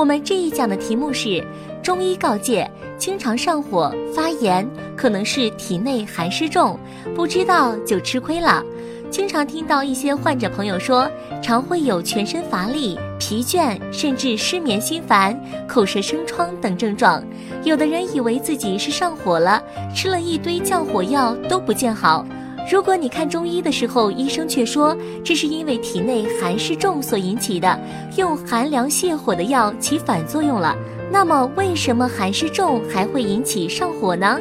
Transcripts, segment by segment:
我们这一讲的题目是：中医告诫，经常上火发炎，可能是体内寒湿重，不知道就吃亏了。经常听到一些患者朋友说，常会有全身乏力、疲倦，甚至失眠、心烦、口舌生疮等症状。有的人以为自己是上火了，吃了一堆降火药都不见好。如果你看中医的时候，医生却说这是因为体内寒湿重所引起的，用寒凉泻火的药起反作用了。那么为什么寒湿重还会引起上火呢？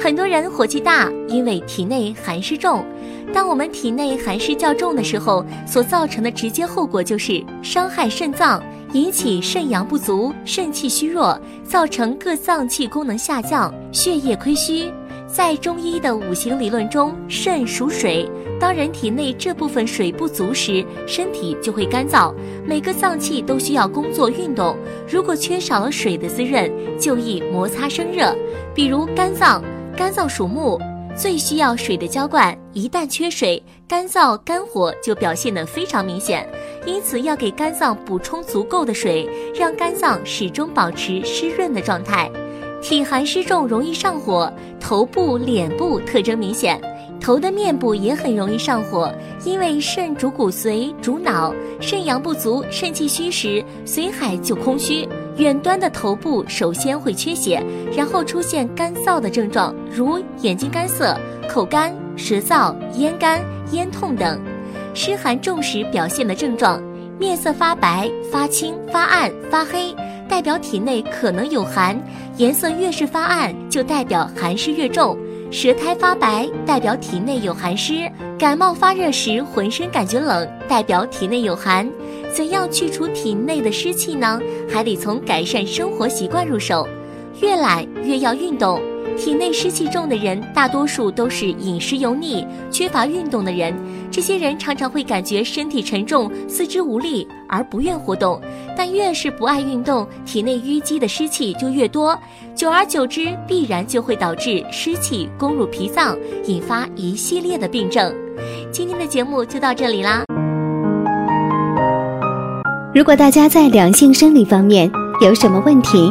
很多人火气大，因为体内寒湿重。当我们体内寒湿较重的时候，所造成的直接后果就是伤害肾脏，引起肾阳不足、肾气虚弱，造成各脏器功能下降、血液亏虚。在中医的五行理论中，肾属水，当人体内这部分水不足时，身体就会干燥。每个脏器都需要工作运动，如果缺少了水的滋润，就易摩擦生热。比如肝脏，肝脏属木。最需要水的浇灌，一旦缺水，干燥肝火就表现得非常明显。因此，要给肝脏补充足够的水，让肝脏始终保持湿润的状态。体寒湿重容易上火，头部、脸部特征明显，头的面部也很容易上火，因为肾主骨髓、主脑，肾阳不足、肾气虚时，髓海就空虚。远端的头部首先会缺血，然后出现干燥的症状，如眼睛干涩、口干、舌燥、咽干、咽痛等。湿寒重时表现的症状：面色发白、发青、发暗、发黑，代表体内可能有寒；颜色越是发暗，就代表寒湿越重。舌苔发白，代表体内有寒湿；感冒发热时浑身感觉冷，代表体内有寒。怎样去除体内的湿气呢？还得从改善生活习惯入手。越懒越要运动。体内湿气重的人，大多数都是饮食油腻、缺乏运动的人。这些人常常会感觉身体沉重、四肢无力，而不愿活动。但越是不爱运动，体内淤积的湿气就越多，久而久之，必然就会导致湿气攻入脾脏，引发一系列的病症。今天的节目就到这里啦。如果大家在两性生理方面有什么问题，